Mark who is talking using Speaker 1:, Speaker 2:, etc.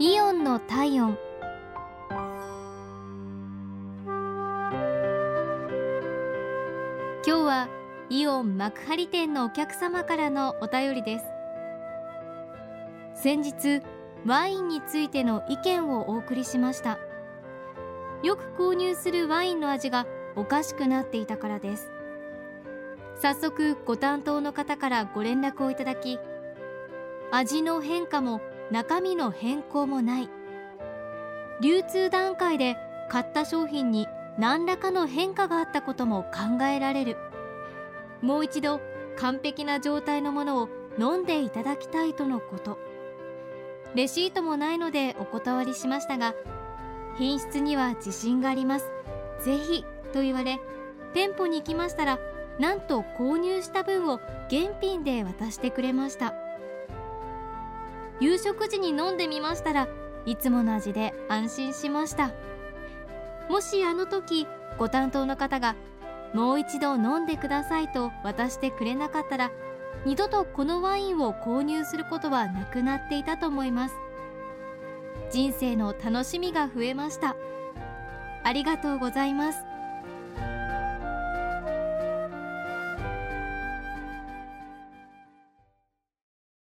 Speaker 1: イオンの体温。今日はイオン幕張店のお客様からのお便りです。先日ワインについての意見をお送りしました。よく購入するワインの味がおかしくなっていたからです。早速ご担当の方からご連絡をいただき味の変化も中身の変更もない。流通段階で買った商品に何らかの変化があったことも考えられる。もう一度完璧な状態のものを飲んでいただきたいとのこと。レシートもないのでお断りしましたが品質には自信があります。ぜひと言われ店舗に行きましたらなんと購入した分を現品で渡してくれました。夕食時に飲んでみましたらいつもの味で安心しました。もしあの時ご担当の方がもう一度飲んでくださいと渡してくれなかったら二度とこのワインを購入することはなくなっていたと思います。人生の楽しみが増えました。ありがとうございます。